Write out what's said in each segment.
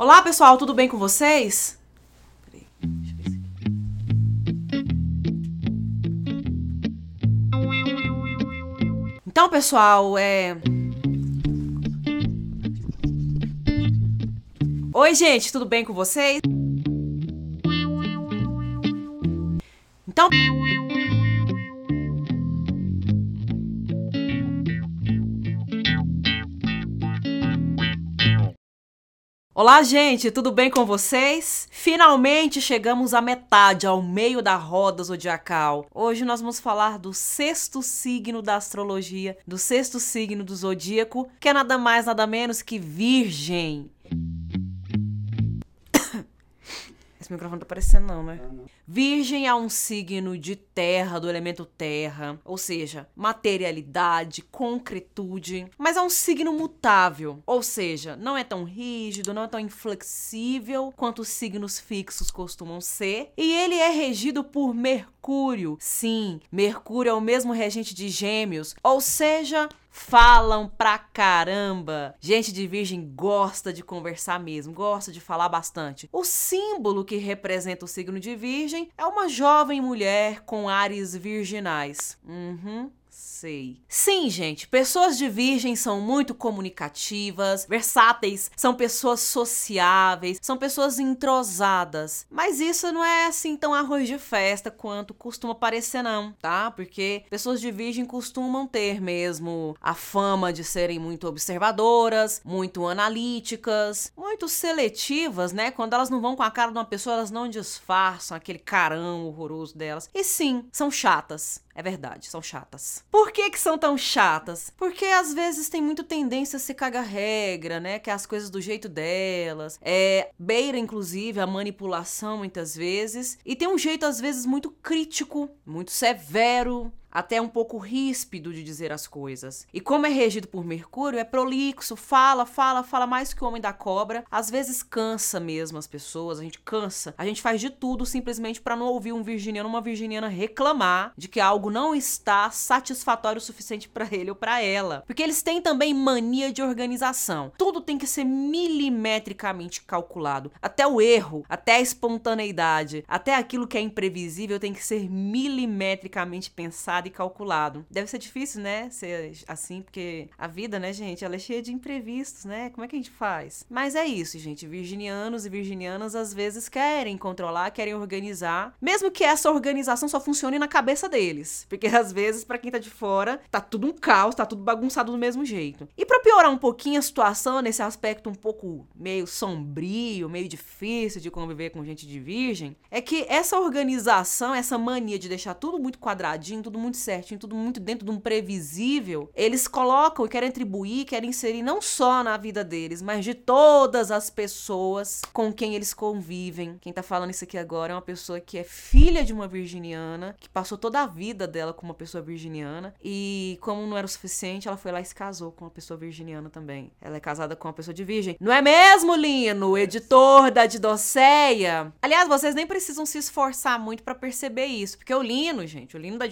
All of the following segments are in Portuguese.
Olá, pessoal, tudo bem com vocês? Então, pessoal, é. Oi, gente, tudo bem com vocês? Então. Olá, gente, tudo bem com vocês? Finalmente chegamos à metade, ao meio da roda zodiacal. Hoje nós vamos falar do sexto signo da astrologia, do sexto signo do zodíaco, que é nada mais, nada menos que Virgem. Esse microfone não tá aparecendo, não, né? Virgem é um signo de terra, do elemento terra, ou seja, materialidade, concretude, mas é um signo mutável, ou seja, não é tão rígido, não é tão inflexível quanto os signos fixos costumam ser, e ele é regido por Mercúrio. Sim, Mercúrio é o mesmo regente de Gêmeos, ou seja, falam pra caramba. Gente de Virgem gosta de conversar mesmo, gosta de falar bastante. O símbolo que representa o signo de Virgem é uma jovem mulher com ares virginais. Uhum. Sei. Sim, gente, pessoas de virgem são muito comunicativas, versáteis, são pessoas sociáveis, são pessoas entrosadas. Mas isso não é assim tão arroz de festa quanto costuma parecer, não, tá? Porque pessoas de virgem costumam ter mesmo a fama de serem muito observadoras, muito analíticas, muito seletivas, né? Quando elas não vão com a cara de uma pessoa, elas não disfarçam aquele carão horroroso delas. E sim, são chatas. É verdade, são chatas. Por que que são tão chatas? Porque às vezes tem muito tendência a se cagar regra, né? Que é as coisas do jeito delas. É, beira, inclusive, a manipulação muitas vezes. E tem um jeito, às vezes, muito crítico, muito severo, até um pouco ríspido de dizer as coisas. E como é regido por Mercúrio, é prolixo, fala, fala, fala mais que o homem da cobra. Às vezes cansa mesmo as pessoas, a gente cansa. A gente faz de tudo simplesmente para não ouvir um virginiano uma virginiana reclamar de que algo não está satisfatório o suficiente para ele ou para ela. Porque eles têm também mania de organização. Tudo tem que ser milimetricamente calculado. Até o erro, até a espontaneidade, até aquilo que é imprevisível tem que ser milimetricamente pensado e calculado. Deve ser difícil, né? Ser assim, porque a vida, né, gente, ela é cheia de imprevistos, né? Como é que a gente faz? Mas é isso, gente. Virginianos e virginianas às vezes querem controlar, querem organizar, mesmo que essa organização só funcione na cabeça deles. Porque às vezes, para quem tá de fora, tá tudo um caos, tá tudo bagunçado do mesmo jeito. E para piorar um pouquinho a situação nesse aspecto um pouco meio sombrio, meio difícil de conviver com gente de virgem, é que essa organização, essa mania de deixar tudo muito quadradinho, tudo muito certinho, tudo muito dentro de um previsível, eles colocam e querem atribuir, querem inserir não só na vida deles, mas de todas as pessoas com quem eles convivem. Quem tá falando isso aqui agora é uma pessoa que é filha de uma virginiana, que passou toda a vida dela com uma pessoa virginiana e como não era o suficiente, ela foi lá e se casou com uma pessoa virginiana também. Ela é casada com uma pessoa de virgem. Não é mesmo, Lino? Editor da Didoceia. Aliás, vocês nem precisam se esforçar muito pra perceber isso, porque o Lino, gente, o Lino da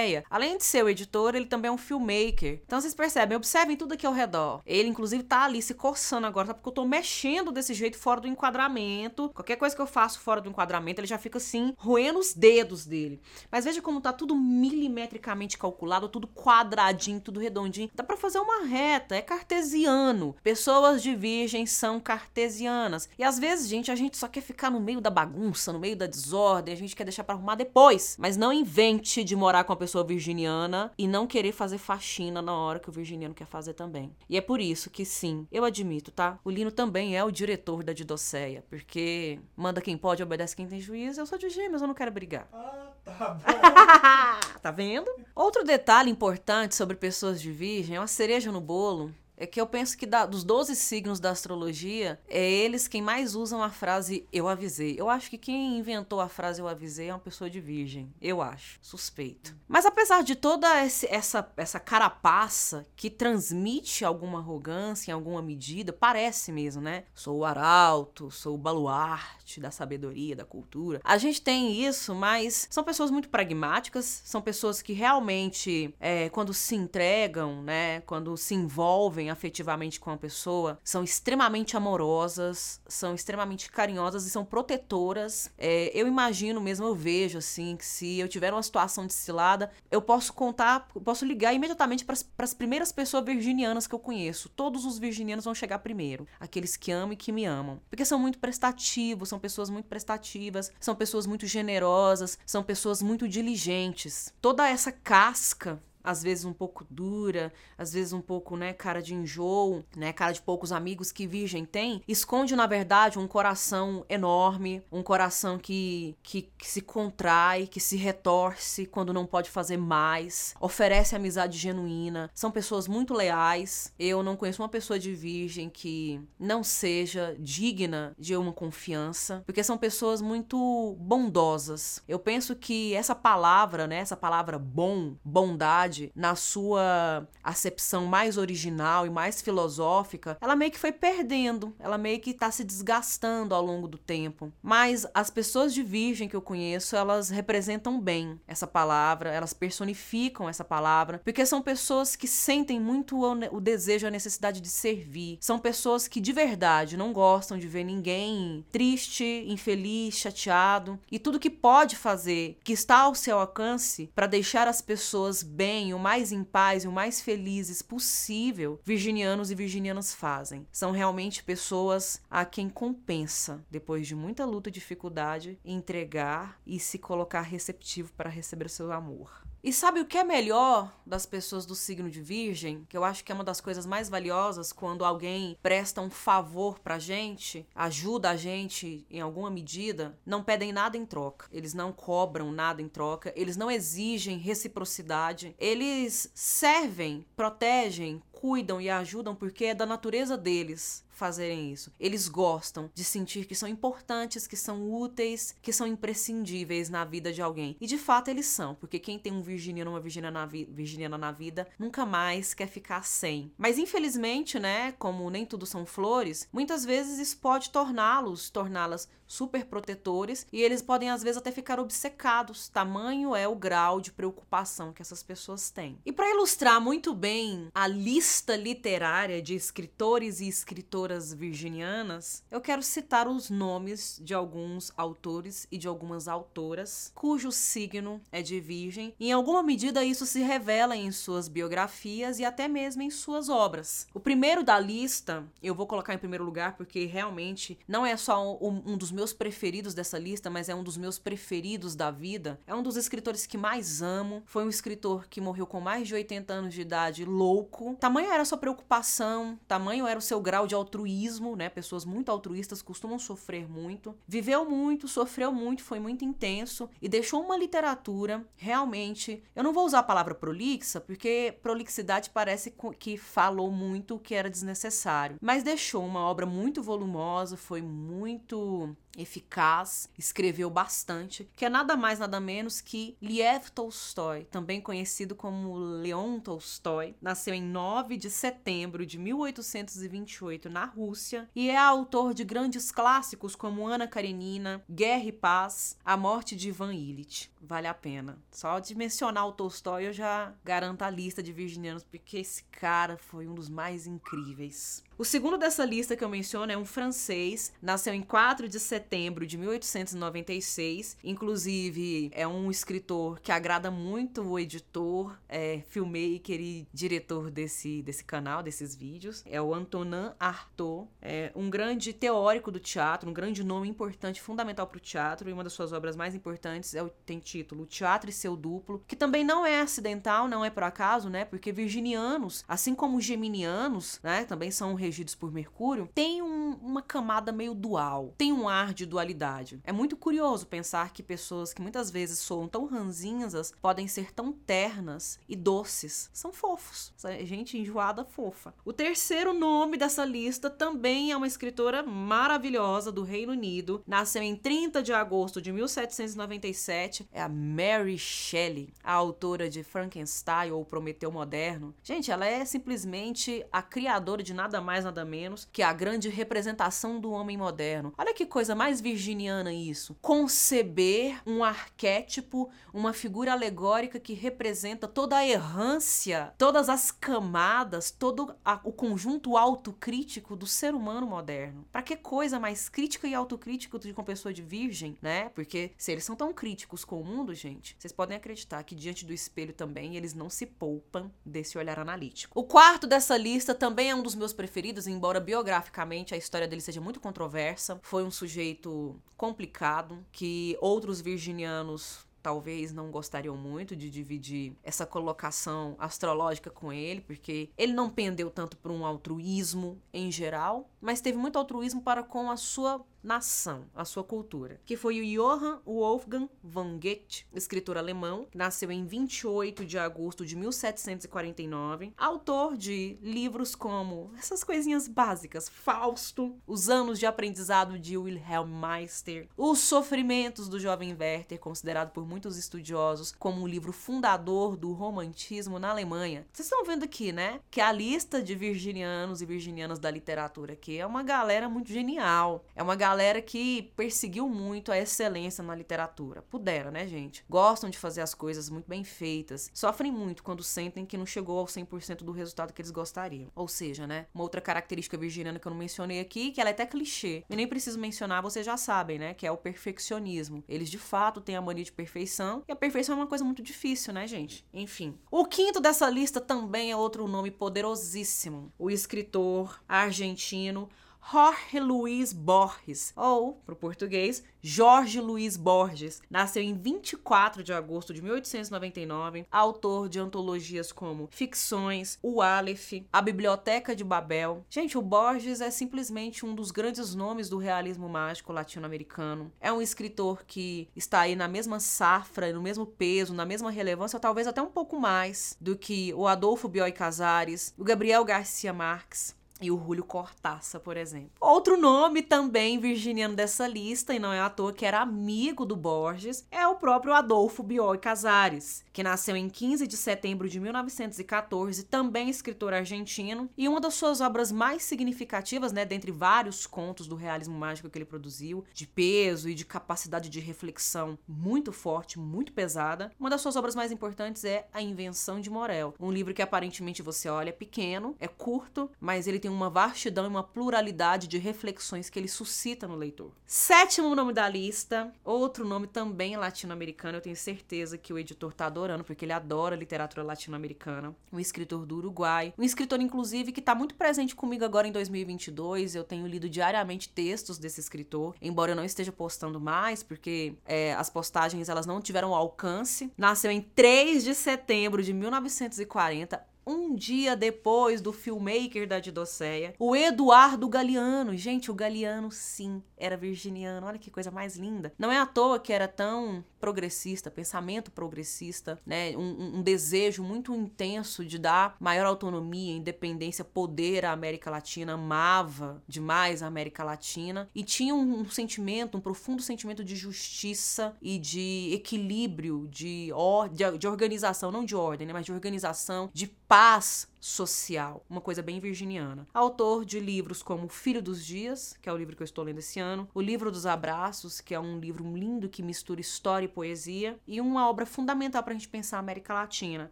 Didoceia, além de ser o editor, ele também é um filmmaker. Então vocês percebem, observem tudo aqui ao redor. Ele, inclusive, tá ali se coçando agora, tá? Porque eu tô mexendo desse jeito fora do enquadramento. Qualquer coisa que eu faço fora do enquadramento, ele já fica assim, roendo os dedos dele. Mas veja como tá tudo milimetricamente calculado, tudo quadradinho, tudo redondinho. Dá pra fazer uma reta, é cartesiano. Pessoas de virgem são cartesianas. E às vezes, gente, a gente só quer ficar no meio da bagunça, no meio da desordem, a gente quer deixar pra arrumar depois. Mas não invente de morar com uma pessoa virginiana e não querer fazer faxina na hora que o virginiano quer fazer também. E é por isso que sim, eu admito, tá? O Lino também é o diretor da Didoceia, porque manda quem pode, obedece quem tem juízo. Eu sou de gêmeos, eu não quero brigar. Ah, tá bom. tá vendo? Outro detalhe importante sobre pessoas de virgem é uma cereja no bolo. É que eu penso que da- dos 12 signos da astrologia, é eles quem mais usam a frase eu avisei. Eu acho que quem inventou a frase eu avisei é uma pessoa de virgem. Eu acho. Suspeito. Mas apesar de toda esse- essa, essa carapaça que transmite alguma arrogância em alguma medida, parece mesmo, né? Sou o arauto, sou o baluarte da sabedoria, da cultura. A gente tem isso, mas são pessoas muito pragmáticas, são pessoas que realmente, é, quando se entregam, né? Quando se envolvem, afetivamente com a pessoa são extremamente amorosas, são extremamente carinhosas e são protetoras. É, eu imagino mesmo, eu vejo assim, que se eu tiver uma situação de cilada, eu posso contar, posso ligar imediatamente para as primeiras pessoas virginianas que eu conheço. Todos os virginianos vão chegar primeiro, aqueles que amam e que me amam, porque são muito prestativos, são pessoas muito prestativas, são pessoas muito generosas, são pessoas muito diligentes. Toda essa casca às vezes um pouco dura, às vezes um pouco, né, cara de enjoo, né, cara de poucos amigos que virgem tem, esconde na verdade um coração enorme, um coração que, que, que se contrai, que se retorce quando não pode fazer mais, oferece amizade genuína, são pessoas muito leais. Eu não conheço uma pessoa de virgem que não seja digna de uma confiança, porque são pessoas muito bondosas. Eu penso que essa palavra, né, essa palavra bom, bondade na sua acepção mais original e mais filosófica, ela meio que foi perdendo, ela meio que está se desgastando ao longo do tempo. Mas as pessoas de virgem que eu conheço, elas representam bem essa palavra, elas personificam essa palavra, porque são pessoas que sentem muito o desejo, a necessidade de servir. São pessoas que de verdade não gostam de ver ninguém triste, infeliz, chateado e tudo que pode fazer, que está ao seu alcance para deixar as pessoas bem bem, o mais em paz e o mais felizes possível, virginianos e virginianas fazem. São realmente pessoas a quem compensa, depois de muita luta e dificuldade, entregar e se colocar receptivo para receber o seu amor. E sabe o que é melhor das pessoas do signo de Virgem? Que eu acho que é uma das coisas mais valiosas quando alguém presta um favor pra gente, ajuda a gente em alguma medida, não pedem nada em troca. Eles não cobram nada em troca, eles não exigem reciprocidade. Eles servem, protegem, cuidam e ajudam porque é da natureza deles fazerem isso. Eles gostam de sentir que são importantes, que são úteis, que são imprescindíveis na vida de alguém. E de fato eles são, porque quem tem um virginiano uma virginiana na, vi virginiana na vida nunca mais quer ficar sem. Mas infelizmente, né, como nem tudo são flores, muitas vezes isso pode torná-los, torná-las super protetores e eles podem às vezes até ficar obcecados. Tamanho é o grau de preocupação que essas pessoas têm. E para ilustrar muito bem a lista literária de escritores e escritoras virginianas, eu quero citar os nomes de alguns autores e de algumas autoras cujo signo é de Virgem. Em alguma medida isso se revela em suas biografias e até mesmo em suas obras. O primeiro da lista, eu vou colocar em primeiro lugar porque realmente não é só um, um dos meus preferidos dessa lista, mas é um dos meus preferidos da vida. É um dos escritores que mais amo. Foi um escritor que morreu com mais de 80 anos de idade, louco. Tamanho era sua preocupação, tamanho era o seu grau de altruísmo, né? Pessoas muito altruístas costumam sofrer muito. Viveu muito, sofreu muito, foi muito intenso e deixou uma literatura realmente. Eu não vou usar a palavra prolixa, porque prolixidade parece que falou muito o que era desnecessário, mas deixou uma obra muito volumosa, foi muito eficaz, escreveu bastante, que é nada mais nada menos que Liev Tolstói, também conhecido como Leon Tolstói, nasceu em 9 de setembro de 1828 na Rússia e é autor de grandes clássicos como Ana Karenina, Guerra e Paz, A Morte de Ivan Illich. Vale a pena. Só de mencionar o Tolstói eu já garanto a lista de virginianos porque esse cara foi um dos mais incríveis. O segundo dessa lista que eu menciono é um francês, nasceu em 4 de setembro de 1896. Inclusive, é um escritor que agrada muito o editor, é, filmmaker e diretor desse, desse canal, desses vídeos. É o Antonin Artaud, é um grande teórico do teatro, um grande nome importante, fundamental para o teatro, e uma das suas obras mais importantes é o, tem título O Teatro e Seu Duplo, que também não é acidental, não é por acaso, né? Porque virginianos, assim como geminianos, né, também são regidos por Mercúrio, tem um, uma camada meio dual, tem um ar de dualidade. É muito curioso pensar que pessoas que muitas vezes soam tão ranzinhas podem ser tão ternas e doces. São fofos. Gente enjoada fofa. O terceiro nome dessa lista também é uma escritora maravilhosa do Reino Unido. Nasceu em 30 de agosto de 1797. É a Mary Shelley, a autora de Frankenstein ou Prometeu Moderno. Gente, ela é simplesmente a criadora de nada mais mais nada menos que a grande representação do homem moderno. Olha que coisa mais virginiana isso. Conceber um arquétipo, uma figura alegórica que representa toda a errância, todas as camadas, todo a, o conjunto autocrítico do ser humano moderno. Para que coisa mais crítica e autocrítica do que uma pessoa de virgem, né? Porque se eles são tão críticos com o mundo, gente, vocês podem acreditar que diante do espelho também eles não se poupam desse olhar analítico. O quarto dessa lista também é um dos meus preferidos, embora biograficamente a história dele seja muito controversa. Foi um sujeito complicado que outros virginianos talvez não gostariam muito de dividir essa colocação astrológica com ele, porque ele não pendeu tanto para um altruísmo em geral, mas teve muito altruísmo para com a sua nação, a sua cultura, que foi o Johann Wolfgang von Goethe, escritor alemão, nasceu em 28 de agosto de 1749, autor de livros como essas coisinhas básicas, Fausto, Os anos de aprendizado de Wilhelm Meister, Os sofrimentos do jovem Werther, considerado por muitos estudiosos como o livro fundador do romantismo na Alemanha. Vocês estão vendo aqui, né, que a lista de virginianos e virginianas da literatura aqui é uma galera muito genial, é uma galera galera que perseguiu muito a excelência na literatura. Puderam, né, gente? Gostam de fazer as coisas muito bem feitas. Sofrem muito quando sentem que não chegou ao 100% do resultado que eles gostariam. Ou seja, né, uma outra característica virginiana que eu não mencionei aqui, que ela é até clichê. E nem preciso mencionar, vocês já sabem, né, que é o perfeccionismo. Eles de fato têm a mania de perfeição, e a perfeição é uma coisa muito difícil, né, gente? Enfim. O quinto dessa lista também é outro nome poderosíssimo. O escritor argentino Jorge Luiz Borges, ou, para o português, Jorge Luiz Borges. Nasceu em 24 de agosto de 1899, autor de antologias como Ficções, O Aleph, A Biblioteca de Babel. Gente, o Borges é simplesmente um dos grandes nomes do realismo mágico latino-americano. É um escritor que está aí na mesma safra, no mesmo peso, na mesma relevância, talvez até um pouco mais do que o Adolfo Bioy Casares, o Gabriel Garcia Marques e o Julio Cortassa, por exemplo. Outro nome também virginiano dessa lista, e não é à toa que era amigo do Borges, é o próprio Adolfo Bioy Casares, que nasceu em 15 de setembro de 1914, também escritor argentino, e uma das suas obras mais significativas, né, dentre vários contos do realismo mágico que ele produziu, de peso e de capacidade de reflexão muito forte, muito pesada, uma das suas obras mais importantes é A Invenção de Morel, um livro que aparentemente você olha é pequeno, é curto, mas ele tem uma vastidão e uma pluralidade de reflexões que ele suscita no leitor. Sétimo nome da lista, outro nome também latino-americano, eu tenho certeza que o editor tá adorando, porque ele adora literatura latino-americana. Um escritor do Uruguai, um escritor, inclusive, que tá muito presente comigo agora em 2022. Eu tenho lido diariamente textos desse escritor, embora eu não esteja postando mais, porque é, as postagens elas não tiveram alcance. Nasceu em 3 de setembro de 1940 um dia depois do filmmaker da Didocéia, o Eduardo Galeano. Gente, o Galeano, sim, era virginiano. Olha que coisa mais linda. Não é à toa que era tão progressista, pensamento progressista, né? Um, um, desejo muito intenso de dar maior autonomia, independência, poder à América Latina, amava demais a América Latina e tinha um, um sentimento, um profundo sentimento de justiça e de equilíbrio, de, or, de, de organização, não de ordem, né? mas de organização, de paz social, uma coisa bem virginiana. Autor de livros como Filho dos Dias, que é o livro que eu estou lendo esse ano, O Livro dos Abraços, que é um livro lindo que mistura história e poesia, e uma obra fundamental para a gente pensar a América Latina,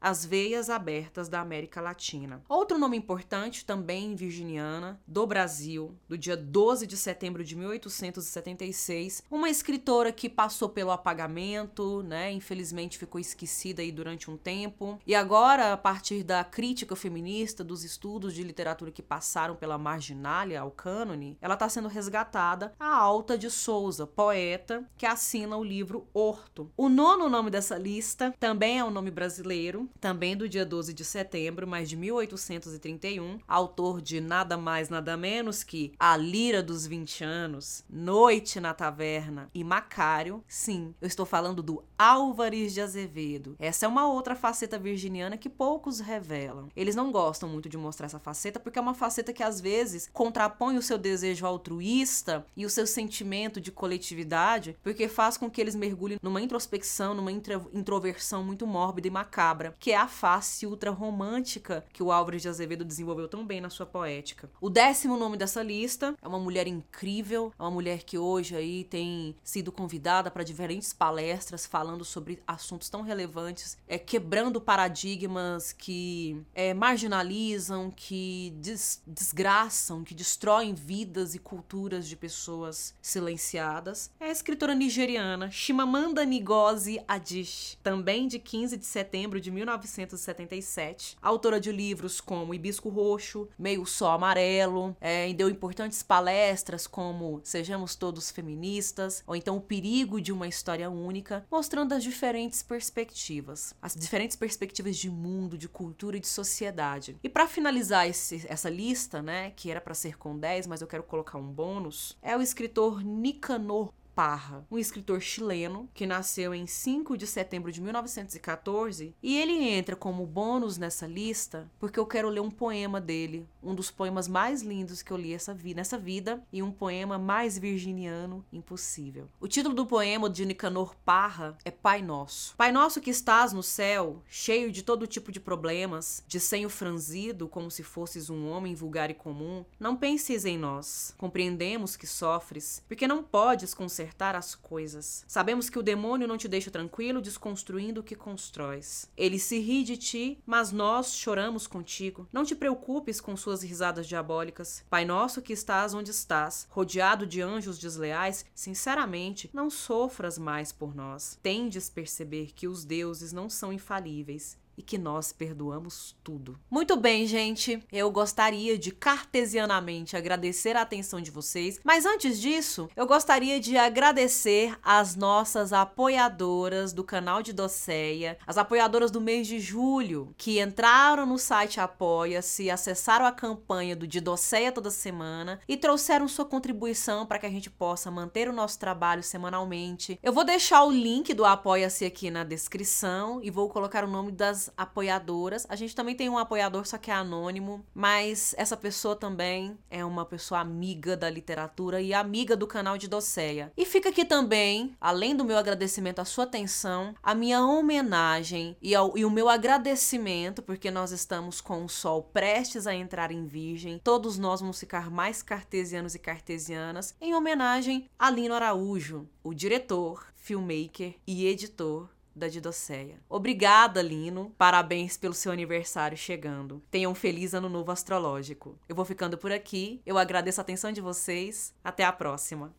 As Veias Abertas da América Latina. Outro nome importante, também virginiana, do Brasil, do dia 12 de setembro de 1876, uma escritora que passou pelo apagamento, né, infelizmente ficou esquecida aí durante um tempo, e agora, a partir da crítica feminina feminista, dos estudos de literatura que passaram pela marginália ao cânone, ela está sendo resgatada a Alta de Souza, poeta, que assina o livro Horto. O nono nome dessa lista também é um nome brasileiro, também do dia 12 de setembro, mas de 1831, autor de nada mais nada menos que A Lira dos 20 Anos, Noite na Taverna e Macário. Sim, eu estou falando do Álvares de Azevedo. Essa é uma outra faceta virginiana que poucos revelam Eles não gostam muito de mostrar essa faceta porque é uma faceta que às vezes contrapõe o seu desejo altruísta e o seu sentimento de coletividade, porque faz com que eles mergulhem numa introspecção, numa introversão muito mórbida e macabra, que é a face ultra romântica que o Álvares de Azevedo desenvolveu tão bem na sua poética. O décimo nome dessa lista é uma mulher incrível, é uma mulher que hoje aí tem sido convidada para diferentes palestras falando sobre assuntos tão relevantes, é quebrando paradigmas que é, marginalizam, que des desgraçam, que destroem vidas e culturas de pessoas silenciadas. É a escritora nigeriana Chimamanda Ngozi Adichie, também de 15 de setembro de 1977, autora de livros como Hibisco Roxo, Meio Sol Amarelo, é, deu importantes palestras como Sejamos Todos Feministas, ou então O Perigo de uma História Única, mostrando as diferentes perspectivas, as diferentes perspectivas de mundo, de cultura e de sociedade. E para finalizar esse, essa lista, né, que era para ser com 10, mas eu quero colocar um bônus, é o escritor Nicanor Parra, um escritor chileno que nasceu em 5 de setembro de 1914, e ele entra como bônus nessa lista porque eu quero ler um poema dele, um dos poemas mais lindos que eu li essa vi nessa vida e um poema mais virginiano impossível. O título do poema de Nicanor Parra é Pai Nosso. Pai Nosso que estás no céu, cheio de todo tipo de problemas, de senho franzido como se fosses um homem vulgar e comum, não penses em nós. Compreendemos que sofres, porque não podes consertar consertar as coisas. Sabemos que o demônio não te deixa tranquilo desconstruindo o que constróis. Ele se ri de ti, mas nós choramos contigo. Não te preocupes com suas risadas diabólicas. Pai nosso que estás onde estás, rodeado de anjos desleais, sinceramente, não sofras mais por nós. Tendes perceber que os deuses não são infalíveis e que nós perdoamos tudo. Muito bem, gente. Eu gostaria de cartesianamente agradecer a atenção de vocês, mas antes disso, eu gostaria de agradecer as nossas apoiadoras do canal de Doceia, as apoiadoras do mês de julho, que entraram no site Apoia-se, acessaram a campanha do de Doceia toda semana e trouxeram sua contribuição para que a gente possa manter o nosso trabalho semanalmente. Eu vou deixar o link do Apoia-se aqui na descrição e vou colocar o nome das apoiadoras. A gente também tem um apoiador, só que é anônimo, mas essa pessoa também é uma pessoa amiga da literatura e amiga do canal de Doceia. E fica aqui também, além do meu agradecimento à sua atenção, a minha homenagem e, ao, e o meu agradecimento, porque nós estamos com o sol prestes a entrar em Virgem. Todos nós vamos ficar mais cartesianos e cartesianas, em homenagem a Lino Araújo, o diretor, filmmaker e editor da Didocéia. Obrigada, Lino. Parabéns pelo seu aniversário chegando. Tenham um feliz ano novo astrológico. Eu vou ficando por aqui. Eu agradeço a atenção de vocês. Até a próxima.